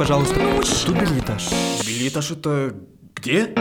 пожалуйста. Тут билетаж. Билетаж это где?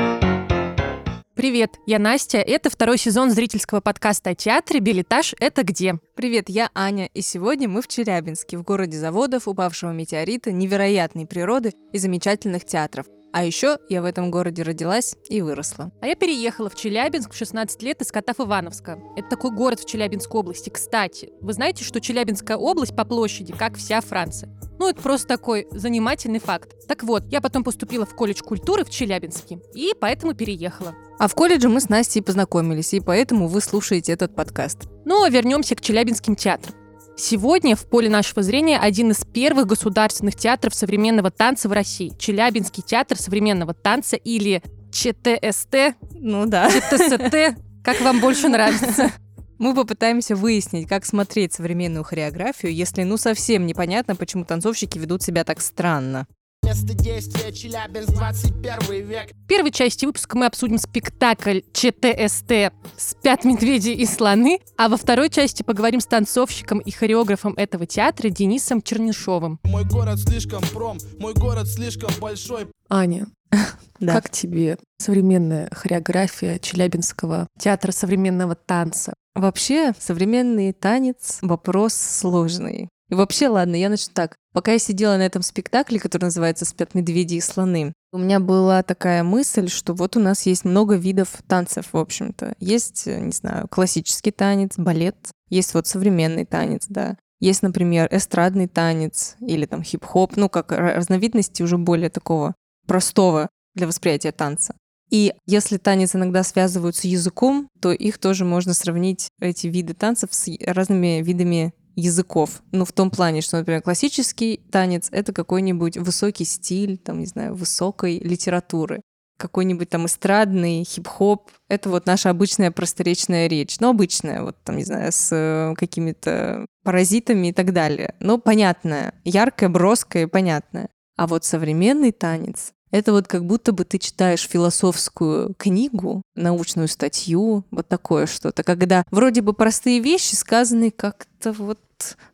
Привет, я Настя. Это второй сезон зрительского подкаста о театре «Билетаж. Это где?». Привет, я Аня, и сегодня мы в Челябинске, в городе заводов, упавшего метеорита, невероятной природы и замечательных театров. А еще я в этом городе родилась и выросла. А я переехала в Челябинск в 16 лет из Катав-Ивановска. Это такой город в Челябинской области. Кстати, вы знаете, что Челябинская область по площади, как вся Франция? Ну, это просто такой занимательный факт. Так вот, я потом поступила в колледж культуры в Челябинске, и поэтому переехала. А в колледже мы с Настей познакомились, и поэтому вы слушаете этот подкаст. Ну, а вернемся к Челябинским театрам. Сегодня в поле нашего зрения один из первых государственных театров современного танца в России. Челябинский театр современного танца или ЧТСТ. Ну да. ЧТСТ. Как вам больше нравится? Мы попытаемся выяснить, как смотреть современную хореографию, если ну совсем непонятно, почему танцовщики ведут себя так странно. Место действия Челябинск, 21 век. В первой части выпуска мы обсудим спектакль ЧТСТ «Спят медведи и слоны», а во второй части поговорим с танцовщиком и хореографом этого театра Денисом Чернышовым. Мой город слишком пром, мой город слишком большой. Аня, Да. как тебе современная хореография Челябинского театра современного танца? Вообще, современный танец — вопрос сложный. И вообще, ладно, я начну так. Пока я сидела на этом спектакле, который называется «Спят медведи и слоны», у меня была такая мысль, что вот у нас есть много видов танцев, в общем-то. Есть, э, не знаю, классический танец, балет, есть вот современный танец, да. Есть, например, эстрадный танец или там хип-хоп, ну, как ра- разновидности уже более такого простого для восприятия танца. И если танец иногда связывают с языком, то их тоже можно сравнить, эти виды танцев, с разными видами языков. Ну, в том плане, что, например, классический танец — это какой-нибудь высокий стиль, там, не знаю, высокой литературы. Какой-нибудь там эстрадный, хип-хоп — это вот наша обычная просторечная речь. Ну, обычная, вот там, не знаю, с э, какими-то паразитами и так далее. Но понятная, яркая, броская и понятная. А вот современный танец — это вот как будто бы ты читаешь философскую книгу, научную статью, вот такое что-то, когда вроде бы простые вещи сказаны как-то вот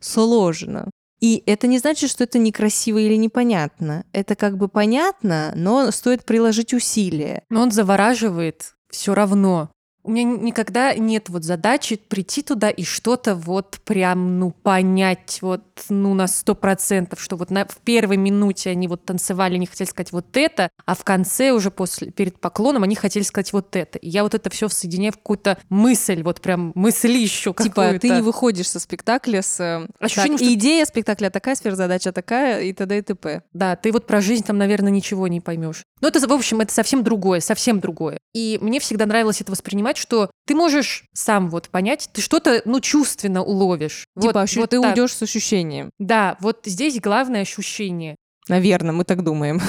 сложно. И это не значит, что это некрасиво или непонятно. Это как бы понятно, но стоит приложить усилия. Но он завораживает все равно. У меня никогда нет вот задачи прийти туда и что-то вот прям, ну, понять вот, ну, на сто процентов, что вот на, в первой минуте они вот танцевали, они хотели сказать вот это, а в конце уже после, перед поклоном они хотели сказать вот это. И я вот это все соединяю в какую-то мысль, вот прям мыслищу Типа какую-то. ты не выходишь со спектакля с... э, Ощущение, так, что- идея спектакля такая, сверхзадача такая и т.д. и т.п. Да, ты вот про жизнь там, наверное, ничего не поймешь. Но это, в общем, это совсем другое, совсем другое. И мне всегда нравилось это воспринимать, что ты можешь сам вот понять, ты что-то, ну, чувственно уловишь. Типа вот, ощу- вот ты так. уйдешь с ощущением. Да, вот здесь главное ощущение. Наверное, мы так думаем.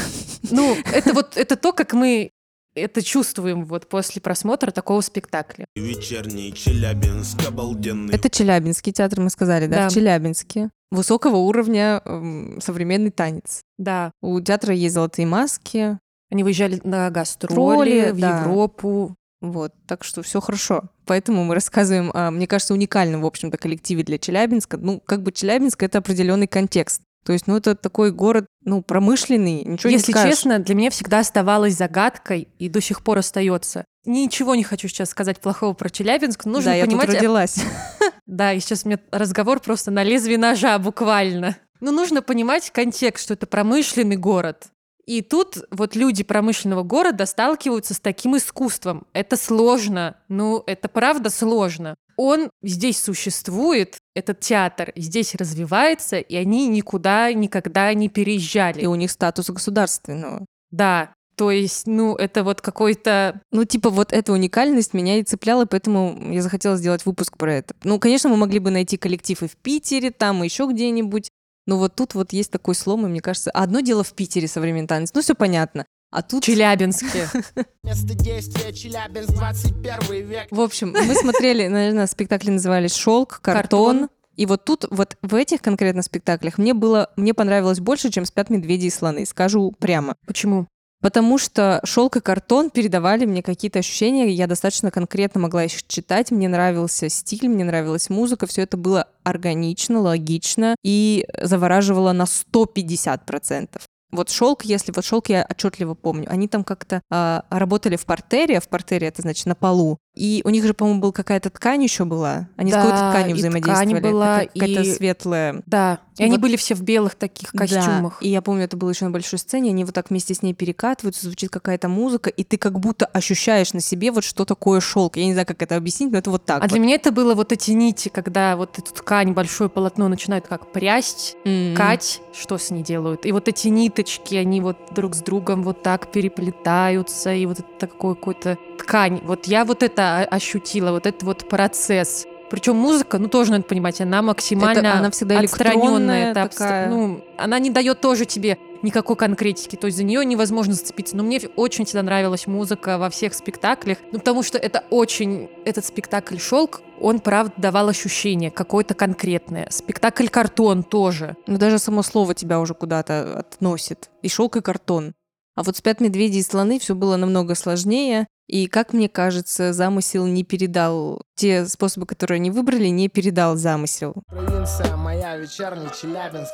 Ну, это вот, это то, как мы это чувствуем вот после просмотра такого спектакля. Вечерний Челябинск обалденный. Это Челябинский театр, мы сказали, да? Да. В Челябинске. Высокого уровня эм, современный танец. Да, У театра есть золотые маски. они выезжали на гастроли Тролли, в да. Европу. Вот, так что все хорошо. Поэтому мы рассказываем, о, мне кажется, уникальном, в общем-то, коллективе для Челябинска. Ну, как бы Челябинск — это определенный контекст. То есть, ну, это такой город, ну, промышленный, ничего Если не скажешь. честно, для меня всегда оставалось загадкой и до сих пор остается. Ничего не хочу сейчас сказать плохого про Челябинск. но Нужно да, я понимать, тут родилась. Да, и сейчас у меня разговор просто на лезвии ножа буквально. Но нужно понимать контекст, что это промышленный город. И тут вот люди промышленного города сталкиваются с таким искусством. Это сложно. Ну, это правда сложно. Он здесь существует, этот театр здесь развивается, и они никуда никогда не переезжали. И у них статус государственного. Да, то есть, ну, это вот какой-то... Ну, типа, вот эта уникальность меня и цепляла, поэтому я захотела сделать выпуск про это. Ну, конечно, мы могли бы найти коллектив и в Питере, там, и еще где-нибудь. Но вот тут вот есть такой слом, и мне кажется, одно дело в Питере современный танец, ну, все понятно. А тут... Челябинске. Место действия Челябинск, 21 век. В общем, мы смотрели, наверное, спектакли назывались «Шелк», «Картон». Картон. И вот тут, вот в этих конкретно спектаклях мне было, мне понравилось больше, чем «Спят медведи и слоны», скажу прямо. Почему? Потому что шелк и картон передавали мне какие-то ощущения, я достаточно конкретно могла их читать, мне нравился стиль, мне нравилась музыка, все это было органично, логично и завораживало на 150%. Вот шелк, если вот шелк я отчетливо помню, они там как-то а, работали в портере, в портере это значит на полу, и у них же, по-моему, был какая-то ткань еще была. Они Да, с какой-то тканью и взаимодействовали. ткань была, Такая- Какая-то и- светлая. Да. И они Вот. были все в белых таких Да, костюмах. И я помню, это было еще на большой сцене, они вот так вместе с ней перекатываются, звучит какая-то музыка, и ты как будто ощущаешь на себе вот что такое шелк. Я не знаю, как это объяснить, но это вот так. А для меня это было вот эти нити, когда вот эту ткань, большое полотно начинают как прясть, меня Кать, что с ней делают? И вот эти ниточки, они вот друг с другом вот так переплетаются, и вот это такой какой-то ткань. Вот я вот это ощутила, вот этот вот процесс. Причем музыка, ну тоже надо понимать, она максимально Это она всегда отстраненная, это такая. ну, она не дает тоже тебе никакой конкретики, то есть за нее невозможно зацепиться. Но мне очень всегда нравилась музыка во всех спектаклях, ну потому что это очень этот спектакль "Шелк", он правда давал ощущение какое-то конкретное. Спектакль "Картон" тоже. Ну, даже само слово тебя уже куда-то относит. И шелк, и картон. А вот спят медведи и слоны все было намного сложнее. И, как мне кажется, замысел не передал... Те способы, которые они выбрали, не передал замысел. Провинция моя, вечерний Челябинск.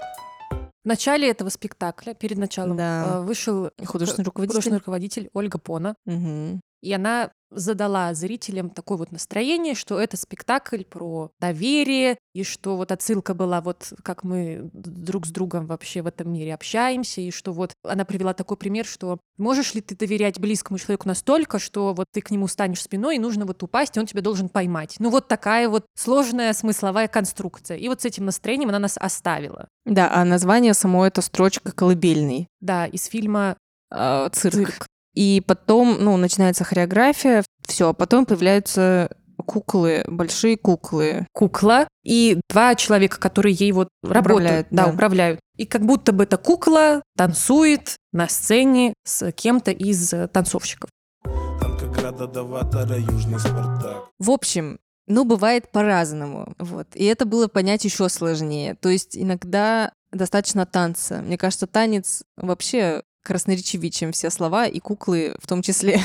В начале этого спектакля, перед началом, Да. э, вышел Художественный руководитель. художественный руководитель Ольга Пона, Мгм. И она задала зрителям такое вот настроение, что это спектакль про доверие, и что вот отсылка была вот как мы друг с другом вообще в этом мире общаемся, и что вот она привела такой пример, что можешь ли ты доверять близкому человеку настолько, что вот ты к нему станешь спиной, и нужно вот упасть, и он тебя должен поймать. Ну вот такая вот сложная смысловая конструкция. И вот с этим настроением она нас оставила. Да, а название само это строчка колыбельный. Да, из фильма А, цирк. «Цирк». И потом, ну, начинается хореография, все, а потом появляются куклы, большие куклы. кукла и два человека, которые ей вот работают, Управляют, да, да. управляют. И как будто бы эта кукла танцует на сцене с кем-то из э, танцовщиков. Танкограда Южный Спартак. В общем, ну, бывает по-разному. Вот. И это было понять еще сложнее. То есть иногда достаточно танца. Мне кажется, танец вообще красноречивее, чем все слова, и куклы в том числе.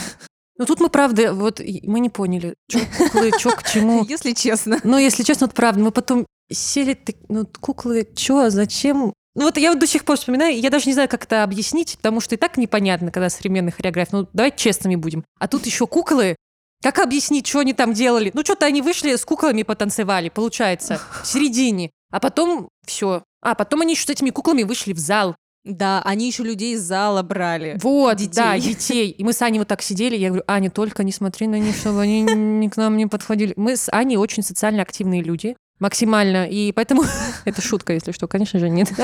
Но тут мы, правда, вот мы не поняли, что куклы, что к чему. Если честно. Но, если честно, вот правда, мы потом сели, так, ну, куклы, что, зачем? Ну вот я вот до сих пор вспоминаю, я даже не знаю, как это объяснить, потому что и так непонятно, когда современная хореография. Ну, давайте честными будем. А тут еще куклы. Как объяснить, что они там делали? Ну, что-то они вышли с куклами потанцевали, получается, в середине. А потом все. А потом они еще с этими куклами вышли в зал. Да, они еще людей из зала брали. Вот, Детей. да, детей. И мы с Аней вот так сидели, я говорю, Аня, только не смотри на них, чтобы они не к нам не подходили. Мы с Аней очень социально активные люди, максимально, и поэтому... Это шутка, если что, конечно же, нет.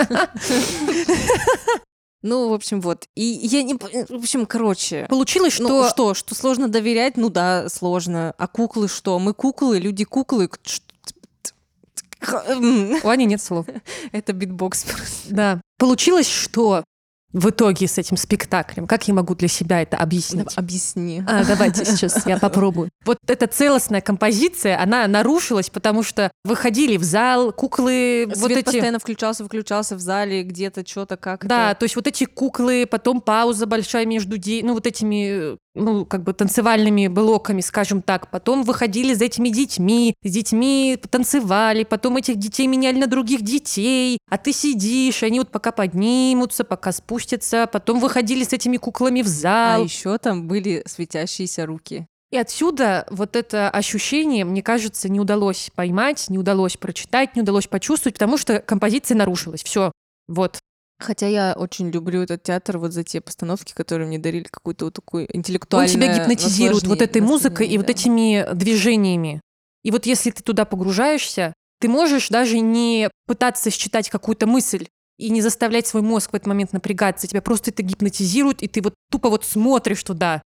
Ну, в общем, вот. И я не... В общем, короче... Получилось, Ну, что... что, что сложно доверять? Ну да, сложно. А куклы что? Мы куклы, люди куклы. К- ш- М, У Ани нет слов. Это битбокс просто. Да. Получилось, что в итоге с этим спектаклем, как я могу для себя это объяснить? Объясни. А, давайте сейчас я попробую. Вот эта целостная композиция, она нарушилась, потому что выходили в зал, куклы, Свет вот эти... постоянно включался, выключался в зале, где-то что-то как Да, то есть вот эти куклы, потом пауза большая между, де- ну, вот этими, э, ну, как бы танцевальными блоками, скажем так. Потом выходили за этими детьми, с детьми танцевали, потом этих детей меняли на других детей, а ты сидишь, они вот пока поднимутся, пока спустятся, потом выходили с этими куклами в А зал. еще там были светящиеся руки. И отсюда вот это ощущение, мне кажется, не удалось поймать, не удалось прочитать, не удалось почувствовать, потому что композиция нарушилась. Все. Вот. Хотя я очень люблю этот театр вот за те постановки, которые мне дарили какую-то вот такую Он интеллектуальную тебя гипнотизирует вот этой музыкой и вот этими движениями. И вот если ты туда погружаешься, ты можешь даже не пытаться считать какую-то мысль и не заставлять свой мозг в этот момент напрягаться. Тебя просто это гипнотизирует, и ты вот тупо вот смотришь туда.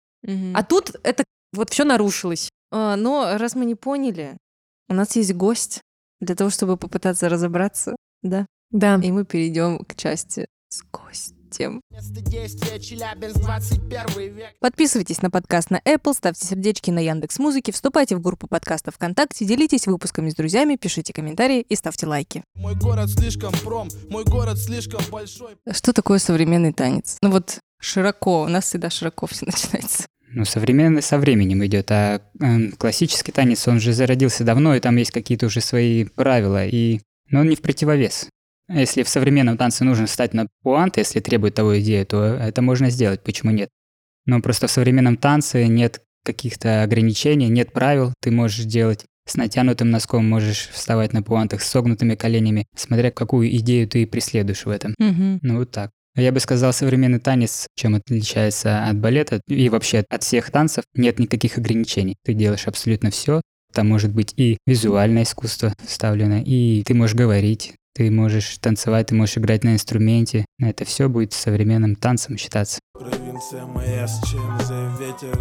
А тут это вот все нарушилось. А, но раз мы не поняли, у нас есть гость для того, чтобы попытаться разобраться, да? Да. И мы перейдем к части с гостем. Место действия Челябинск, 21 век. Подписывайтесь на подкаст на Apple, ставьте сердечки на Яндекс Музыке, вступайте в группу подкаста ВКонтакте, делитесь выпусками с друзьями, пишите комментарии и ставьте лайки. Мой город слишком пром, мой город слишком большой. Что такое современный танец? Ну вот широко, у нас всегда широко все начинается. Ну, современный со временем идет, а эм, классический танец, он же зародился давно, и там есть какие-то уже свои правила, и... но он не в противовес Если в современном танце нужно встать на пуанты, если требует того идея, то это можно сделать, почему нет? Но просто в современном танце нет каких-то ограничений, нет правил, ты можешь делать с натянутым носком, можешь вставать на пуантах с согнутыми коленями, смотря какую идею ты преследуешь в этом. Мгм. Ну вот так. Я бы сказал, современный танец, чем отличается от балета и вообще от всех танцев, нет никаких ограничений. Ты делаешь абсолютно все. Там может быть и визуальное искусство вставлено, и ты можешь говорить, ты можешь танцевать, ты можешь играть на инструменте. Это все будет современным танцем считаться. Провинция моя, с чем за ветер?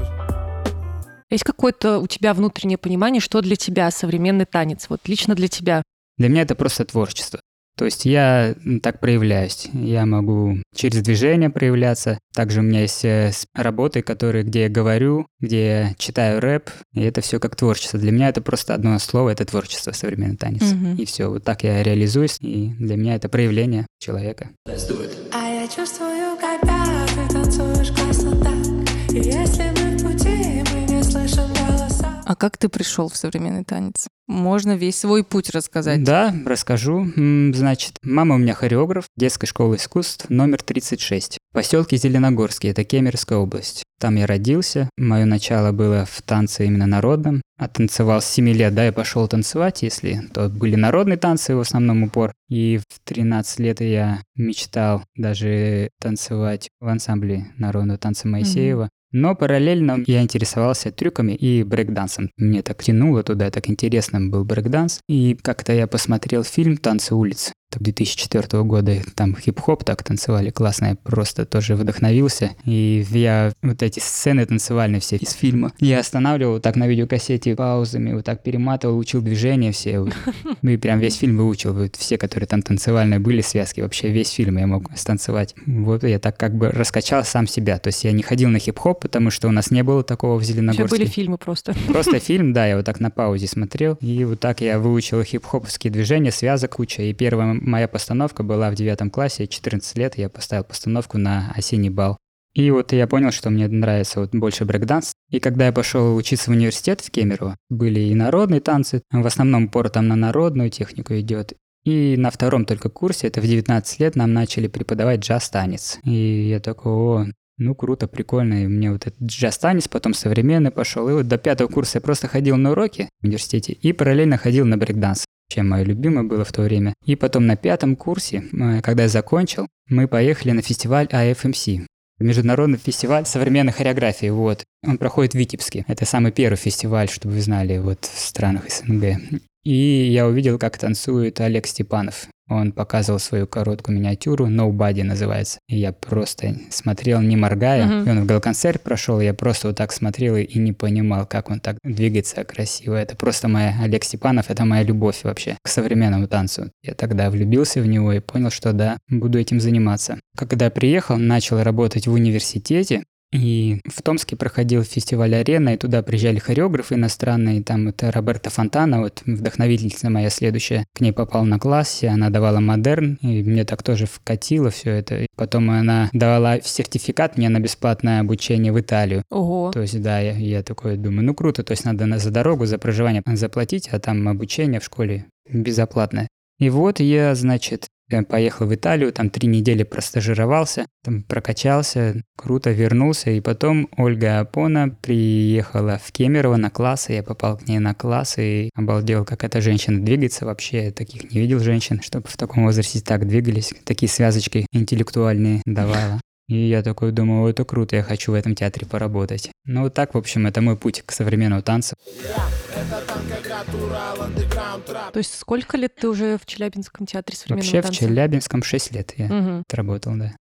Есть какое-то у тебя внутреннее понимание, что для тебя современный танец? Вот лично для тебя. Для меня это просто творчество. То есть я так проявляюсь. Я могу через движение проявляться. Также у меня есть э, работы, которые, где я говорю, где я читаю рэп. И это все как творчество. Для меня это просто одно слово, это творчество, современный танец. Мгм. И все, вот так я реализуюсь. И для меня это проявление человека. А я чувствую, когда ты танцуешь классно так И А как ты пришел в современный танец? Можно весь свой путь рассказать. Да, расскажу. Значит, мама у меня хореограф детской школы искусств номер 36. В поселке Зеленогорский, это Кемеровская область. Там я родился. Мое начало было в танце именно народном. Оттанцевал с 7 лет, да, я пошел танцевать, если то были народные танцы в основном упор. И в 13 лет я мечтал даже танцевать в ансамбле народного танца Моисеева. Но параллельно я интересовался трюками и брейкдансом. Мне так тянуло туда, так интересным был брейкданс. И как-то я посмотрел фильм «Танцы улиц». Так 2004 года там хип-хоп так танцевали классно, я просто тоже вдохновился. И я вот эти сцены танцевальные все из фильма, я останавливал так на видеокассете паузами, вот так перематывал, учил движения все. Ну и прям весь фильм выучил, вот все, которые там танцевальные были, связки, вообще весь фильм я мог станцевать. Вот я так как бы раскачал сам себя. То есть я не ходил на хип-хоп, потому что у нас не было такого в Зеленогорске. были фильмы просто. Просто фильм, да, я вот так на паузе смотрел, и вот так я выучил хип-хоповские движения, связок куча, и первая моя постановка была в девятом классе, 14 лет, я поставил постановку на осенний бал. И вот я понял, что мне нравится вот больше брейкданс. И когда я пошел учиться в университет в Кемерово, были и народные танцы, в основном упор там на народную технику идет. И на втором только курсе, это в 19 лет, нам начали преподавать джаз-танец. И я такой, о, ну круто, прикольно. И мне вот этот джаз-танец, потом современный пошел. И вот до пятого курса я просто ходил на уроки в университете и параллельно ходил на брейкданс чем мое любимое было в то время. И потом на пятом курсе, э, когда я закончил, мы поехали на фестиваль AFMC. Международный фестиваль современной хореографии, вот. Он проходит в Витебске. Это самый первый фестиваль, чтобы вы знали, вот в странах СНГ. И я увидел, как танцует Олег Степанов. Он показывал свою короткую миниатюру, Nobody называется. И я просто смотрел, не моргая. Мгм. И он в галконцерт прошел, я просто вот так смотрел и, и не понимал, как он так двигается красиво. Это просто моя Олег Степанов, это моя любовь вообще к современному танцу. Я тогда влюбился в него и понял, что да, буду этим заниматься. Когда приехал, начал работать в университете, и в Томске проходил фестиваль «Арена», и туда приезжали хореографы иностранные, там это Роберта Фонтана, вот вдохновительница моя следующая, к ней попал на классе, она давала модерн, и мне так тоже вкатило все это. И Потом она давала сертификат мне на бесплатное обучение в Италию. Ого. То есть, да, я, я такой думаю, ну круто, то есть надо на, за дорогу, за проживание заплатить, а там обучение в школе безоплатное. И вот я, значит, я поехал в Италию, там три недели простажировался, там прокачался, круто вернулся, и потом Ольга Апона приехала в Кемерово на классы, я попал к ней на класс и обалдел, как эта женщина двигается вообще, я таких не видел женщин, чтобы в таком возрасте так двигались, такие связочки интеллектуальные давала. И я такой думаю, «О, это круто, я хочу в этом театре поработать. Ну вот так, в общем, это мой путь к современному танцу. То есть сколько лет ты уже в Челябинском театре современного Вообще в танца? Челябинском 6 лет я Мгм. отработал, да.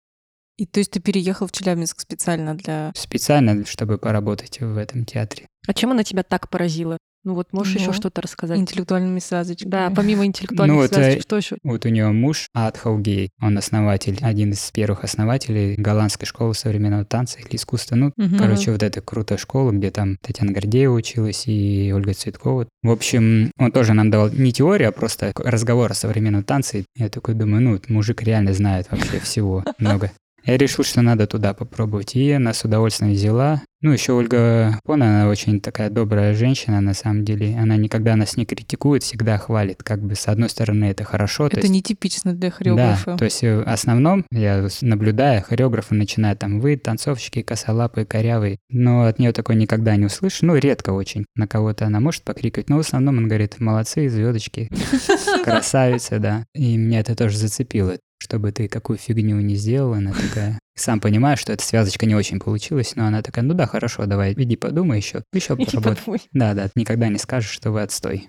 И то есть ты переехал в Челябинск специально для... Специально, чтобы поработать в этом театре. А чем она тебя так поразила? Ну вот можешь еще Ну, что-то рассказать? интеллектуальными связочками. Да, помимо интеллектуальных Ну, это- связочек, что еще? Вот у него муж Ад Хаугей, он основатель, один из первых основателей голландской школы современного танца или искусства. Ну, Мгм. короче, вот эта крутая школа, где там Татьяна Гордеева училась и Ольга Цветкова. В общем, он тоже нам давал не теорию, а просто разговор о современном танце. Я такой думаю, ну, вот мужик реально знает вообще всего много. Я решил, что надо туда попробовать. И она с удовольствием взяла. Ну, еще Ольга Пон, она очень такая добрая женщина, на самом деле. Она никогда нас не критикует, всегда хвалит. Как бы, с одной стороны, это хорошо. то Это есть- нетипично для хореографа. Да, то есть э, в основном, я наблюдая, хореографы начинают там вы, танцовщики, косолапые, корявые, но от нее такое никогда не услышишь, ну, редко очень. На кого-то она может покрикать, но в основном он говорит, молодцы, звездочки, красавица, да. И меня это тоже зацепило, чтобы ты какую фигню не сделал, она такая... Сам понимаешь, что эта связочка не очень получилась, но она такая, ну да, хорошо, давай, иди подумай еще, еще поработай. Да, да, никогда не скажешь, что вы отстой.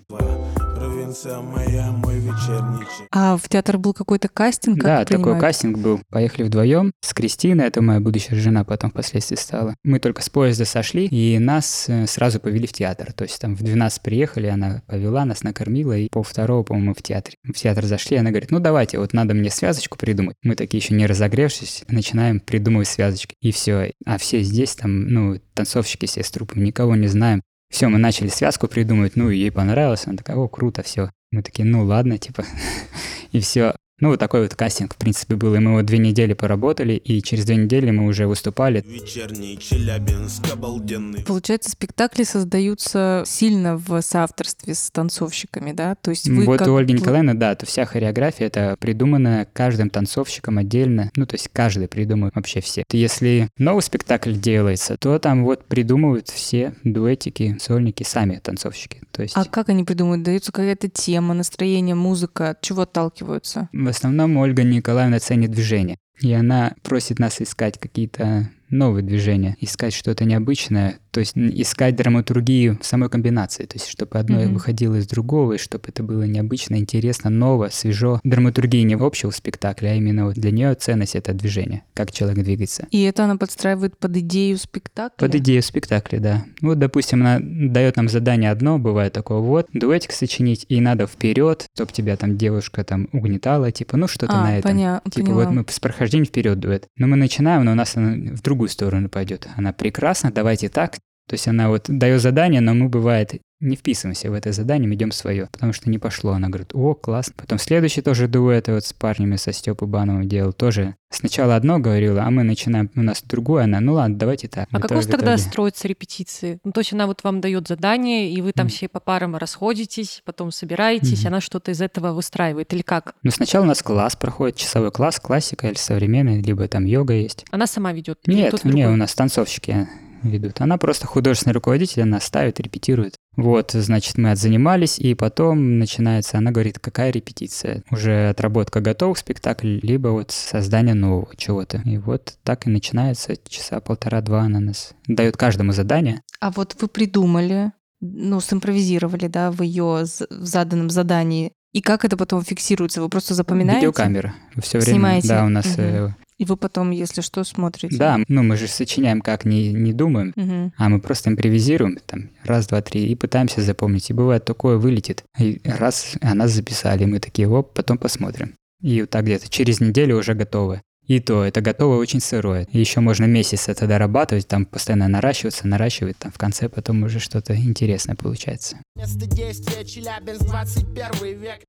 Провинция моя, мой вечерний. А в театр был какой-то кастинг? как Да, такой принимают? кастинг был. Поехали вдвоем с Кристиной, это моя будущая жена, потом впоследствии стала. Мы только с поезда сошли, и нас э, сразу повели в театр. То есть там в 12 приехали, она повела нас, накормила, и пол второго, по-моему, в театре. В театр зашли, она говорит, ну давайте, вот надо мне связочку придумать. Мы такие еще не разогревшись, начинаем придумывать связочки. И все. А все здесь там, ну, танцовщики все с трупом, никого не знаем. Все, мы начали связку придумывать, ну, ей понравилось, она такая, о, круто, все. Мы такие, ну, ладно, типа, и все. Ну, вот такой вот кастинг, в принципе, был. И мы вот две недели поработали, и через две недели мы уже выступали. Вечерний Челябинск обалденный. Получается, спектакли создаются сильно в соавторстве с танцовщиками, да? То есть вы вот как у Ольги Николаевны, да, то вся хореография это придумана каждым танцовщиком отдельно. Ну, то есть каждый придумывает вообще все. Если новый спектакль делается, то там вот придумывают все дуэтики, сольники сами танцовщики. То есть А как они придумывают? Дается какая-то тема, настроение, музыка? От чего отталкиваются? в основном Ольга Николаевна ценит движение. И она просит нас искать какие-то новые движения, искать что-то необычное, то есть искать драматургию самой комбинации, то есть чтобы одно Мгм. выходило из другого, и чтобы это было необычно, интересно, ново, свежо. Драматургия не общего спектакля, а именно вот для нее ценность это движение, как человек двигается. И это она подстраивает под идею спектакля? Под идею спектакля, да. Вот, допустим, она дает нам задание одно, бывает такое, вот, дуэтик сочинить, и надо вперед, чтобы тебя там девушка там угнетала, типа, ну что-то а, на этом. поня- Типа поняла. вот мы с прохождением вперед дуэт. Но мы начинаем, но у нас она в другую сторону пойдет. Она прекрасна, давайте так. То есть она вот дает задание, но мы бывает не вписываемся в это задание, мы идем свое, потому что не пошло. Она говорит, о, класс. Потом следующий тоже дуэт вот с парнями, со Степой Бановым делал, тоже сначала одно говорила, а мы начинаем, у нас другое, она, ну ладно, давайте так. А как у вас тогда строятся репетиции? Ну, то есть она вот вам дает задание, и вы там Мгм. все по парам расходитесь, потом собираетесь, Мгм. она что-то из этого выстраивает, или как? Ну, сначала у нас класс проходит, часовой класс, классика или современный, либо там йога есть. Она сама ведет? Нет, не, у нас танцовщики ведут. Она просто художественный руководитель, она ставит, репетирует. Вот, значит, мы отзанимались, и потом начинается, она говорит, какая репетиция? Уже отработка готов спектакль, либо вот создание нового чего-то. И вот так и начинается, часа полтора-два она нас дает каждому задание. А вот вы придумали, ну, симпровизировали, да, в ее в заданном задании. И как это потом фиксируется? Вы просто запоминаете? Видеокамера. Все время, Снимаете? да, у нас... Мгм. И вы потом, если что, смотрите? да, ну мы же сочиняем как, не, не думаем. Мгм. А мы просто импровизируем, там, раз, два, три, и пытаемся запомнить. И бывает такое, вылетит. И раз, а нас записали, мы такие, оп, потом посмотрим. И вот так где-то через неделю уже готовы. И то, это готово очень сырое. Еще можно месяц это дорабатывать, там постоянно наращиваться, наращивать, там в конце потом уже что-то интересное получается. Место действия Челябинск 21 век.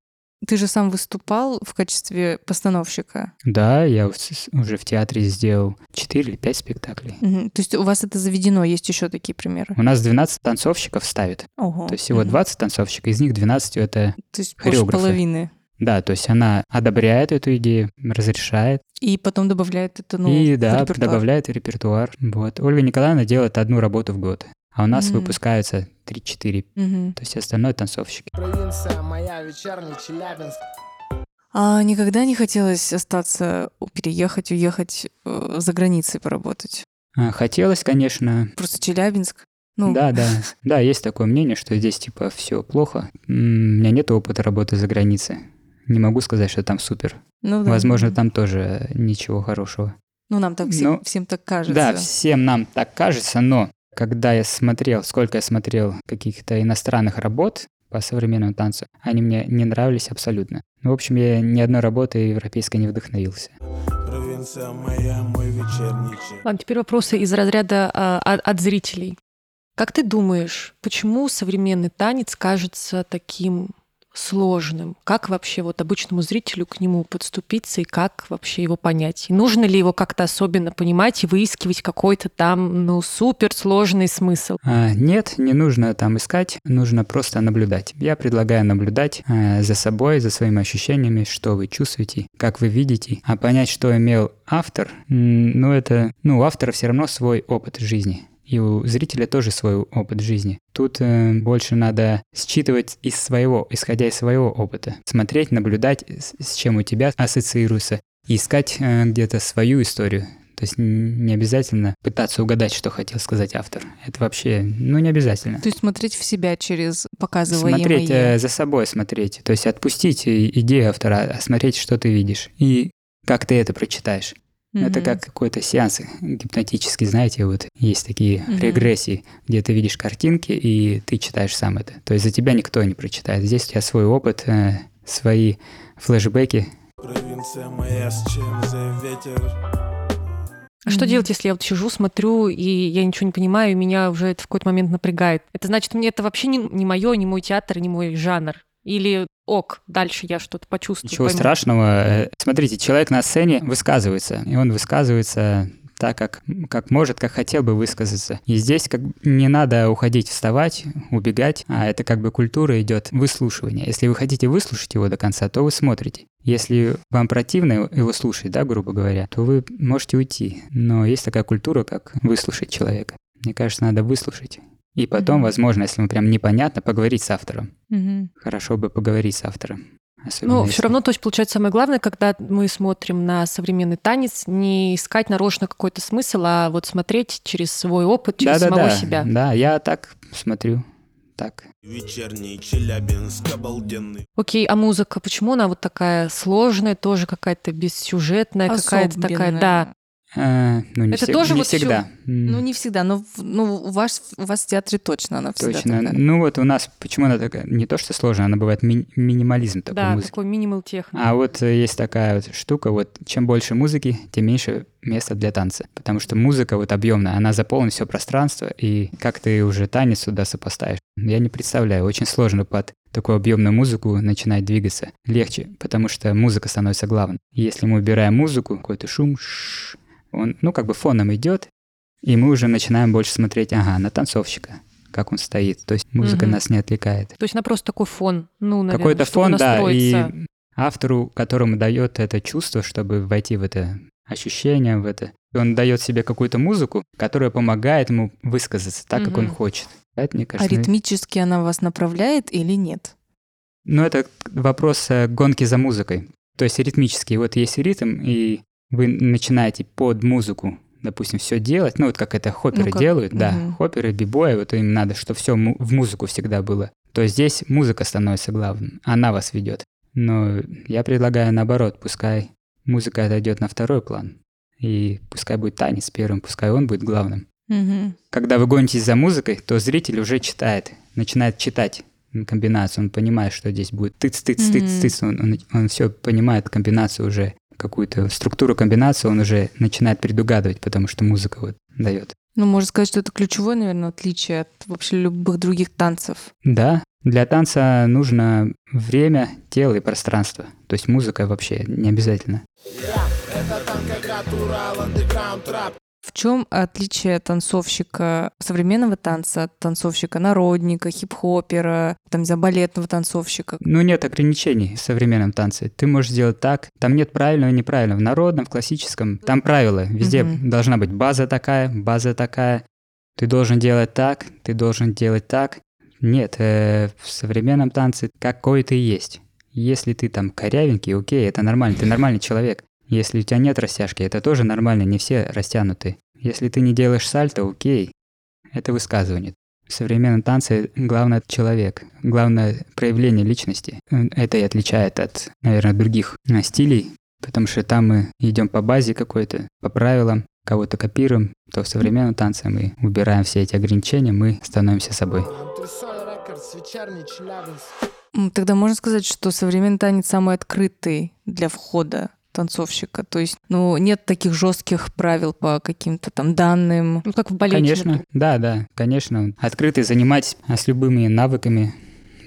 Ты же сам выступал в качестве постановщика. Да, я уже в театре сделал 4 или 5 спектаклей. Мгм. То есть у вас это заведено, есть еще такие примеры? У нас 12 танцовщиков ставит. Ого. То есть всего Мгм. 20 танцовщиков, из них 12 это... То есть хореографы. половины. Да, то есть она одобряет эту идею, разрешает, И потом добавляет это, ну, и да, репертуар. добавляет в репертуар. Вот. Ольга Николаевна делает одну работу в год, а у нас Мгм. выпускаются 3-4. Мгм. То есть остальное танцовщики. Провинция моя, вечерний Челябинск. А никогда не хотелось остаться, переехать, уехать э, за границей поработать? А, Хотелось, конечно. Просто Челябинск? Ну, Да, да. Да, есть такое мнение, что здесь типа все плохо. У меня нет опыта работы за границей. Не могу сказать, что там супер. ну да. Возможно, там тоже ничего хорошего. Ну, нам так всем, Ну, всем так кажется. Да, всем нам так кажется, но когда я смотрел, сколько я смотрел каких-то иностранных работ по современному танцу, они мне не нравились абсолютно. Ну, в общем, я ни одной работы европейской не вдохновился. Провинция моя, мой вечерний. Ладно, теперь вопросы из разряда а, от, от зрителей. Как ты думаешь, почему современный танец кажется таким сложным? Как вообще вот обычному зрителю к нему подступиться и как вообще его понять? И нужно ли его как-то особенно понимать и выискивать какой-то там, ну, супер сложный смысл? А, нет, не нужно там искать, нужно просто наблюдать. Я предлагаю наблюдать э, за собой, за своими ощущениями, что вы чувствуете, как вы видите, а понять, что имел автор, ну это, ну у автора все равно свой опыт жизни. И у зрителя тоже свой опыт жизни. Тут э, больше надо считывать из своего, исходя из своего опыта. Смотреть, наблюдать, с, с чем у тебя ассоциируется. И искать э, где-то свою историю. То есть не обязательно пытаться угадать, что хотел сказать автор. Это вообще, ну, не обязательно. То есть смотреть в себя через показываемое. Смотреть э, за собой, смотреть. То есть отпустить и- идею автора, а смотреть, что ты видишь. И как ты это прочитаешь. Это Мгм. как какой-то сеанс гипнотический, знаете, вот есть такие Мгм. регрессии, где ты видишь картинки, и ты читаешь сам это. То есть за тебя никто не прочитает. Здесь у тебя свой опыт, э, свои флешбеки. Провинция моя, с чем за ветер? А что Мгм. делать, если я вот сижу, смотрю, и я ничего не понимаю, и меня уже это в какой-то момент напрягает? Это значит, мне это вообще не, не мое, не мой театр, не мой жанр. Или ок, дальше я что-то почувствую. Ничего пойму. страшного. Э, Смотрите, человек на сцене высказывается, и он высказывается так, как, как может, как хотел бы высказаться. И здесь как не надо уходить, вставать, убегать, а это как бы культура идет выслушивания. Если вы хотите выслушать его до конца, то вы смотрите. Если вам противно его слушать, да, грубо говоря, то вы можете уйти. Но есть такая культура, как выслушать человека. Мне кажется, надо выслушать. И потом, Мгм. возможно, если ему прям непонятно, поговорить с автором. Мгм. Хорошо бы поговорить с автором. Особенно Ну, если- все равно, то есть, получается, самое главное, когда мы смотрим на современный танец, не искать нарочно какой-то смысл, а вот смотреть через свой опыт, через самого Да-да-да, себя. Да, я так смотрю. Так. Вечерний Челябинск обалденный. Окей, а музыка, почему она вот такая сложная, тоже какая-то бессюжетная, какая-то такая, да. Э, ну, не, Это всег- тоже не вот всегда. М, Ну, не всегда, но ну, у, вас, у вас в театре точно она всегда Точно. такая. Ну вот у нас, почему она такая, не то что сложная, она бывает ми- минимализм такой Да, музыки. такой минимал техно. А вот э, есть такая вот штука, вот чем больше музыки, тем меньше места для танца. Потому что музыка вот объемная, она заполнит все пространство, и как ты уже танец сюда сопоставишь? Я не представляю, очень сложно под такую объемную музыку начинать двигаться. Легче, потому что музыка становится главной. Если мы убираем музыку, какой-то шум, ш- он, ну, как бы фоном идет, и мы уже начинаем больше смотреть, ага, на танцовщика, как он стоит. То есть музыка Мгм. нас не отвлекает. То есть она просто такой фон, ну, наверное, Какой-то чтобы фон, да, и настроиться. автору, которому дает это чувство, чтобы войти в это ощущение, в это, он дает себе какую-то музыку, которая помогает ему высказаться так, как он хочет. Это, мне А кажется, ну, ритмически она вас направляет или нет? ну, это вопрос э, гонки за музыкой. То есть ритмический, вот есть ритм, и вы начинаете под музыку, допустим, все делать, ну вот как это хопперы Ну, как- делают, да, мгм. хопперы, бибои, вот им надо, чтобы все в музыку всегда было. То здесь музыка становится главным, она вас ведет. Но я предлагаю наоборот, пускай музыка отойдет на второй план, и пускай будет танец первым, пускай он будет главным. Мгм. Когда вы гонитесь за музыкой, то зритель уже читает, начинает читать комбинацию, он понимает, что здесь будет тыц-тыц, Мгм. тыц-тыц, он, он, все понимает комбинацию уже, какую-то структуру комбинации он уже начинает предугадывать, потому что музыка вот дает. Ну, можно сказать, что это ключевое, наверное, отличие от вообще любых других танцев. Да, для танца нужно время, тело и пространство. То есть музыка вообще не обязательно. Это танка катурал, андеграунд трап. В чем отличие танцовщика современного танца от танцовщика народника, хип-хопера, там, за балетного танцовщика? Ну, нет ограничений в современном танце. Ты можешь сделать так. Там нет правильного и неправильного. В народном, в классическом. Там правила. Везде Мгм. должна быть база такая, база такая. Ты должен делать так, ты должен делать так. Нет, э, в современном танце какой ты есть. Если ты там корявенький, окей, это нормально, ты нормальный человек. Если у тебя нет растяжки, это тоже нормально, не все растянуты. Если ты не делаешь сальто, окей, это высказывание. В современном танце главное человек, главное проявление личности. Это и отличает от, наверное, других стилей, потому что там мы идем по базе какой-то, по правилам, кого-то копируем, то в современном танце мы убираем все эти ограничения, мы становимся собой. Тогда можно сказать, что современный танец самый открытый для входа танцовщика. То есть, ну, нет таких жестких правил по каким-то там данным. Ну, как в балете. Конечно, например. да, да, конечно. Открытый занимать а, с любыми навыками,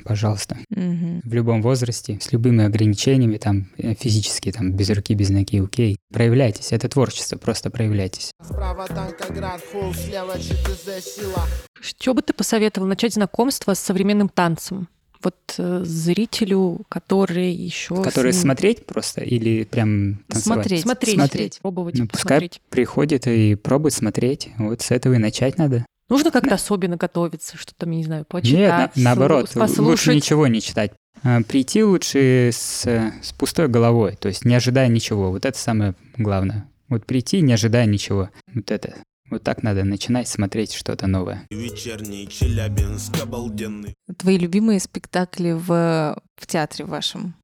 пожалуйста. Мгм. В любом возрасте, с любыми ограничениями, там, э, физически, там, без руки, без ноги, окей. Проявляйтесь, это творчество, просто проявляйтесь. Справа танкоград, фул, слева ЧТЗ, сила. Что бы ты посоветовал начать знакомство с современным танцем? Вот э, зрителю, который еще... Которые с ним- смотреть просто или прям танцевать? Смотреть. Смотреть, Смотреть. пробовать, Ну, пускай посмотреть. приходит и пробует смотреть. Вот с этого и начать надо. Нужно как-то особенно готовиться, что там, я не знаю, Нет, почитать, на- наоборот, слу- послушать. лучше ничего не читать. А, Прийти лучше с, с пустой головой, то есть не ожидая ничего. Вот это самое главное. Вот прийти, не ожидая ничего. Вот это. Вот так надо начинать смотреть что-то новое. Вечерний Челябинск обалденный. Твои любимые спектакли в, в театре вашем?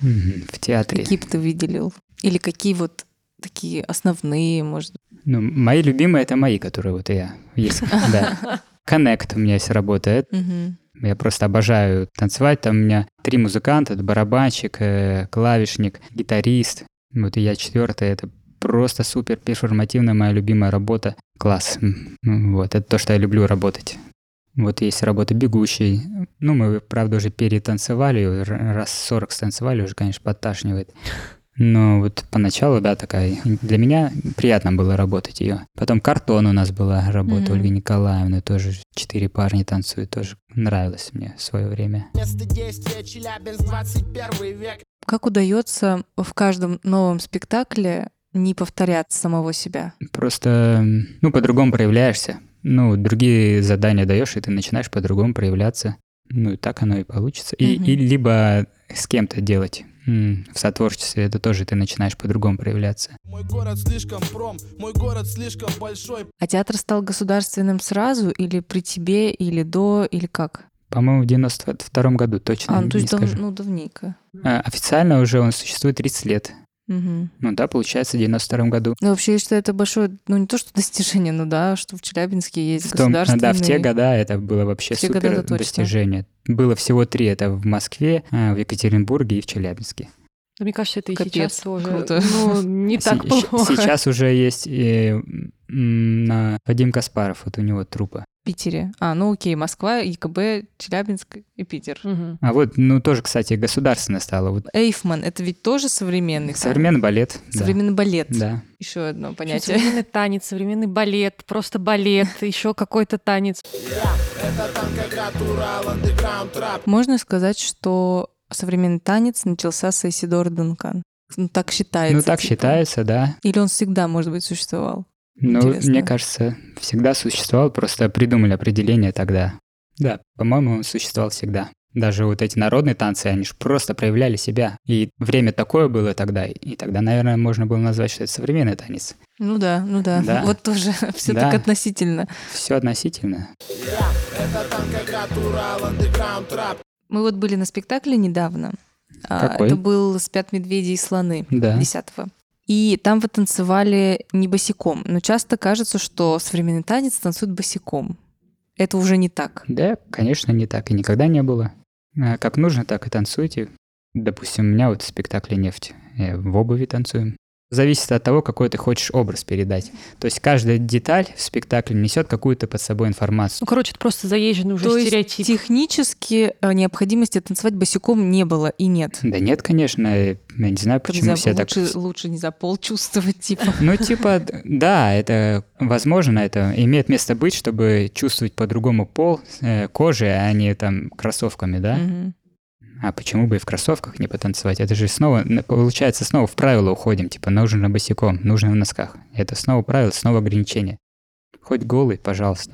В театре. Какие бы ты выделил? Или какие вот такие основные, может быть? Ну, мои любимые это мои, которые вот я есть. Да. Connect у меня есть работа. Это Мгм. Я просто обожаю танцевать. Там у меня три музыканта, это барабанщик, э, клавишник, гитарист. Вот и я четвертый. Это просто супер перформативная моя любимая работа. Класс. Ну Вот, это то, что я люблю работать. Вот есть работа «Бегущий». Ну, мы, правда, уже перетанцевали, раз 40 станцевали, уже, конечно, подташнивает. Но вот поначалу, да, такая. Для меня приятно было работать ее. Потом «Картон» у нас была работа, Мгм. Ольга Николаевна, тоже четыре парня танцуют, тоже нравилось мне в свое время. Место действия Челябинск, 21 век. Как удается в каждом новом спектакле не повторять самого себя? Просто, ну, по-другому проявляешься. Ну, другие задания даешь, и ты начинаешь по-другому проявляться. Ну, и так оно и получится. И, Мгм. и либо с кем-то делать в сотворчестве, это тоже ты начинаешь по-другому проявляться. Мой город слишком пром, мой город слишком большой. А театр стал государственным сразу или при тебе, или до, или как? По-моему, в 92 году точно А, ну, то не есть дав- скажу. ну, давненько. А, официально уже он существует 30 лет. Мгм. Ну да, получается, в 92 году. Ну, вообще, я считаю, это большое, ну, не то, что достижение, ну да, что в Челябинске есть В том- государственный... да, в те года это было вообще В те супер года достижение. Было всего три. Это в Москве, а, в Екатеринбурге и в Челябинске. Да, мне кажется, это и Капец, сейчас тоже. круто. Ну, не так плохо. Сейчас уже есть э, на Вадим Каспаров, вот у него трупа. Питере. А, ну окей, Москва, ЕКБ, Челябинск и Питер. Мгм. А вот, ну, тоже, кстати, государственное стало. Вот Эйфман, это ведь тоже современный? современный балет. да. Современный балет. Да. Еще одно понятие. Современный танец, современный балет, просто балет, еще какой-то танец. Это танкоград, Урал, андеграунд, трап. Можно сказать, что современный танец начался с Исидора Дункан. Ну, так считается. Ну, так типа. считается, да. Или он всегда, может быть, существовал? Ну, Интересно. мне кажется, всегда существовал, просто придумали определение тогда. Да, по-моему, он существовал всегда. Даже вот эти народные танцы, они же просто проявляли себя. И время такое было тогда, и тогда, наверное, можно было назвать, что это современный танец. Ну да, ну да. Да. Вот тоже все Да. так относительно. Все относительно. Мы вот были на спектакле недавно. А, Какой? Это был «Спят медведи и слоны» Да. 10 И там вы танцевали не босиком. Но часто кажется, что современный танец танцует босиком. Это уже не так. Да, конечно, не так и никогда не было. А Как нужно, так и танцуйте. Допустим, у меня вот в спектакле «Нефть». Я в обуви танцуем. Зависит от того, какой ты хочешь образ передать. То есть каждая деталь в спектакле несет какую-то под собой информацию. Ну, короче, это просто заезженный уже То есть стереотип. технически э, необходимости танцевать босиком не было и нет. Да нет, конечно, я не знаю, почему за- все так... лучше, лучше не за пол чувствовать, типа. Ну, типа, да, это возможно, это имеет место быть, чтобы чувствовать по-другому пол э, кожи, а не там кроссовками, да? Мгм. А почему бы и в кроссовках не потанцевать? Это же снова, получается, снова в правила уходим. Типа, нужно босиком, нужно в носках. Это снова правило, снова ограничение. Хоть голый, пожалуйста.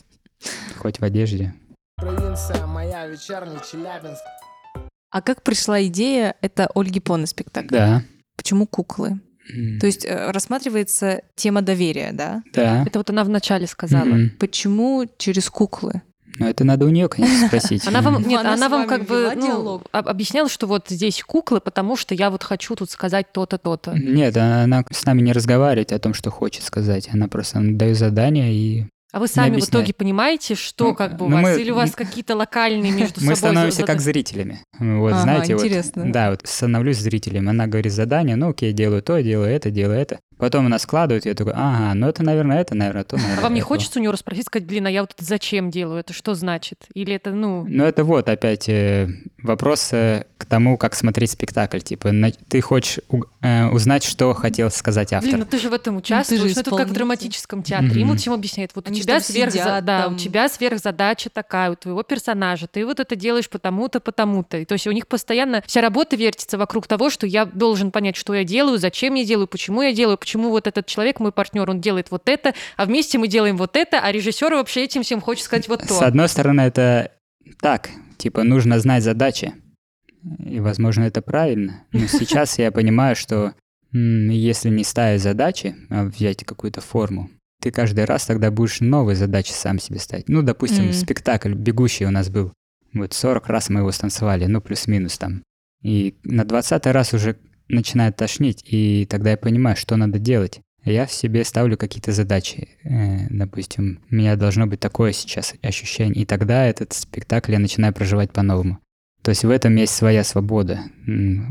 Хоть в одежде. Провинция моя, вечерний Челябинск. А как пришла идея, это Ольги Поны спектакль? Да. Почему куклы? То есть э, рассматривается тема доверия, да? Да. Это вот она вначале сказала. Мгм. Почему через куклы? Ну, это надо у нее, конечно, спросить. Она вам, Ну, нет, она она, вам как бы ну, объясняла, что вот здесь куклы, потому что я вот хочу тут сказать то-то, то-то. Нет, она с нами не разговаривает о том, что хочет сказать. Она просто дает задание и А вы сами в итоге понимаете, что Ну, как бы у ну, вас, мы- или у вас какие-то локальные между Мы собой... становимся за- как зрителями. Вот, Ага, знаете, вот, интересно. да, вот становлюсь зрителем. Она говорит задание, ну окей, делаю то, делаю это, делаю это. Потом она складывает, и я такой, ага, ну это, наверное, это, наверное, то, наверное, А вам не это». хочется у него расспросить, сказать, блин, а я вот это зачем делаю? Это что значит? Или это, ну... Ну, это вот опять э, вопрос э, к тому, как смотреть спектакль. Типа, на- ты хочешь у- э, узнать, что хотел сказать автор. Блин, ну ты же в этом участвуешь. же Ну, это как в драматическом театре. Мгм. Ему всем объясняют. Вот Они у тебя сверх... сидят, да, там. у тебя сверхзадача такая, у твоего персонажа. Ты вот это делаешь потому-то, потому-то. И то есть у них постоянно вся работа вертится вокруг того, что я должен понять, что я делаю, зачем я делаю, почему я делаю, почему вот этот человек, мой партнер, он делает вот это, а вместе мы делаем вот это, а режиссер вообще этим всем хочет сказать вот С то. одной стороны, это так, типа, нужно знать задачи. И, возможно, это правильно. Но сейчас я понимаю, что если не ставить задачи, а взять какую-то форму, ты каждый раз тогда будешь новые задачи сам себе ставить. Ну, допустим, Мгм. спектакль «Бегущий» у нас был. Вот 40 раз мы его станцевали, ну, плюс-минус там. И на 20 раз уже начинает тошнить, и тогда я понимаю, что надо делать. Я в себе ставлю какие-то задачи. Э, допустим, у меня должно быть такое сейчас ощущение. И тогда этот спектакль я начинаю проживать по-новому. То есть в этом есть своя свобода.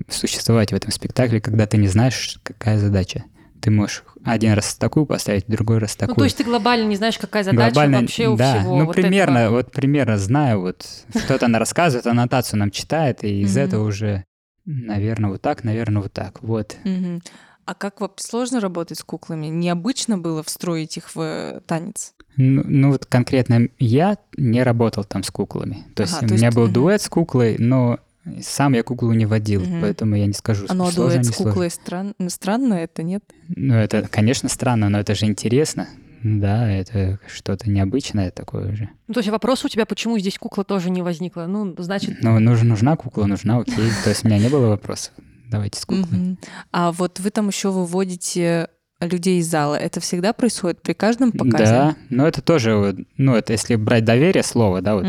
Существовать в этом спектакле, когда ты не знаешь, какая задача. Ты можешь один раз такую поставить, другой раз такую. Ну, то есть ты глобально не знаешь, какая задача Глобально, вообще у да. всего Ну, вот примерно, этого. вот примерно знаю, вот что-то она рассказывает, аннотацию нам читает, и из этого уже, наверное, вот так, наверное, вот так. Вот. Мгм. А как вообще сложно работать с куклами? Необычно было встроить их в э, танец? Ну, ну вот конкретно я не работал там с куклами. То есть Ага, у то меня есть, был дуэт с куклой, но сам я куклу не водил, Мгм. поэтому я не скажу, А ну, сложно, дуэт не с сложно. куклой стран... ну, странно это, нет? Ну, это, конечно, странно, но это же интересно. Да, это что-то необычное такое же. Ну, то есть вопрос у тебя, почему здесь кукла тоже не возникла? Ну, значит, Ну, нуж- нужна кукла, нужна, окей. То есть у меня не было вопросов. Давайте с куклой. А вот вы там еще выводите людей из зала. Это всегда происходит при каждом показе? Да, но это тоже, ну, это если брать доверие слова, да, вот,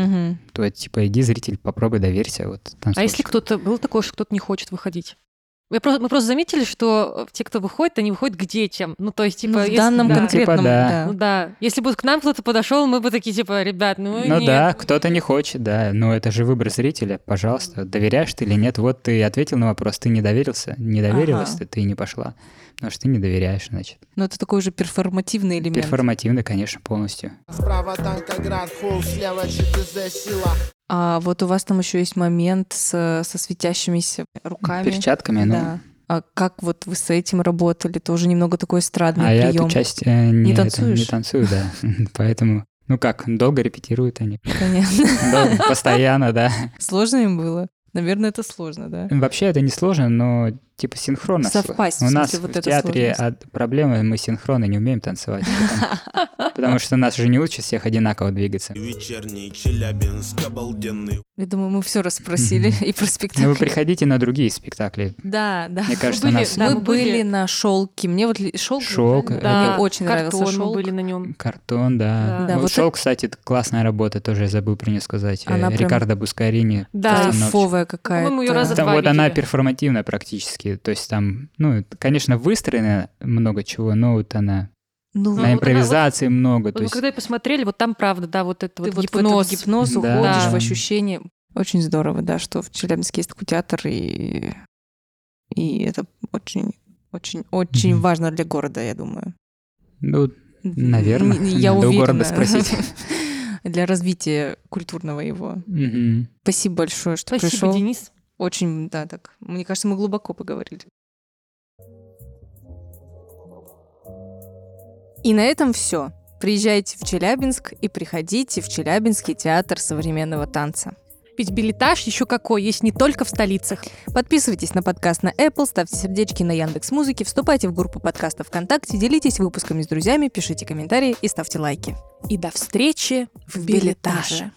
то это, типа, иди, зритель, попробуй доверься, вот. А если кто-то... Было такое, что кто-то не хочет выходить? Мы просто, мы просто заметили, что те, кто выходит, они выходят к детям. Ну, то есть, типа... Ну, в если- данном да. конкретном, Типа, да. Ну да. Если бы к нам кто-то подошел, мы бы такие, типа, ребят, ну, Ну нет. да, кто-то не хочет, да, но это же выбор зрителя, пожалуйста, доверяешь ты или нет, вот ты ответил на вопрос, ты не доверился, не доверилась, Ага. ты, ты не пошла, потому что ты не доверяешь, значит. Ну, это такой же перформативный элемент. Перформативно, конечно, полностью. Справа танкоград, холл, слева ЧТЗ, сила. А вот у вас там еще есть момент с, со светящимися руками. Перчатками, ну, Да. А как вот вы с этим работали? Тоже немного такой эстрадный а я прием. эту часть э, не, это, танцуешь? не танцую, да, поэтому, ну как, долго репетируют они, Понятно. Долго, постоянно, да. Сложно им было? Наверное, это сложно, да? Вообще это не сложно, но типа синхронно. Совпасть, У в нас смысле, вот в театре сложность. от- проблема, мы синхронно не умеем танцевать. Потому, что нас же не учат всех одинаково двигаться. Вечерний Челябинск обалденный. Я думаю, мы все расспросили и про спектакль. Ну вы приходите на другие спектакли. Да, да. Мне кажется, нас мы были на шелке. Мне вот шелк. Шелк, Да, очень нравился шелк. были на нем. картон, да. Да. Да, вот Шелк, кстати, классная работа, тоже я забыл про нее сказать. Э, Рикардо Бускарини. Да. Кайфовая какая-то. Два вот она перформативная практически. То есть там, ну, конечно, выстроено много чего, но вот она Ну, Ну, на вот она- импровизации много. Вот То мы есть когда посмотрели, вот там правда, да, вот это ты вот вот гипноз. в этот гипноз Да. уходишь Да. в ощущение. Очень здорово, да, что в Челябинске есть такой театр, и, и это очень, очень, очень Мгм. важно для города, я думаю. Ну, Наверное. Я Надо у уверена. города спросить. Для развития культурного его. мгм. Спасибо большое, что Спасибо, пришел. Денис. Очень, да, так. Мне кажется, мы глубоко поговорили. И на этом все. Приезжайте в Челябинск и приходите в Челябинский театр современного танца. Ведь билетаж еще какой, есть не только в столицах. Подписывайтесь на подкаст на Apple, ставьте сердечки на Яндекс Музыке, вступайте в группу подкастов ВКонтакте, делитесь выпусками с друзьями, пишите комментарии и ставьте лайки. И до встречи в билетаже.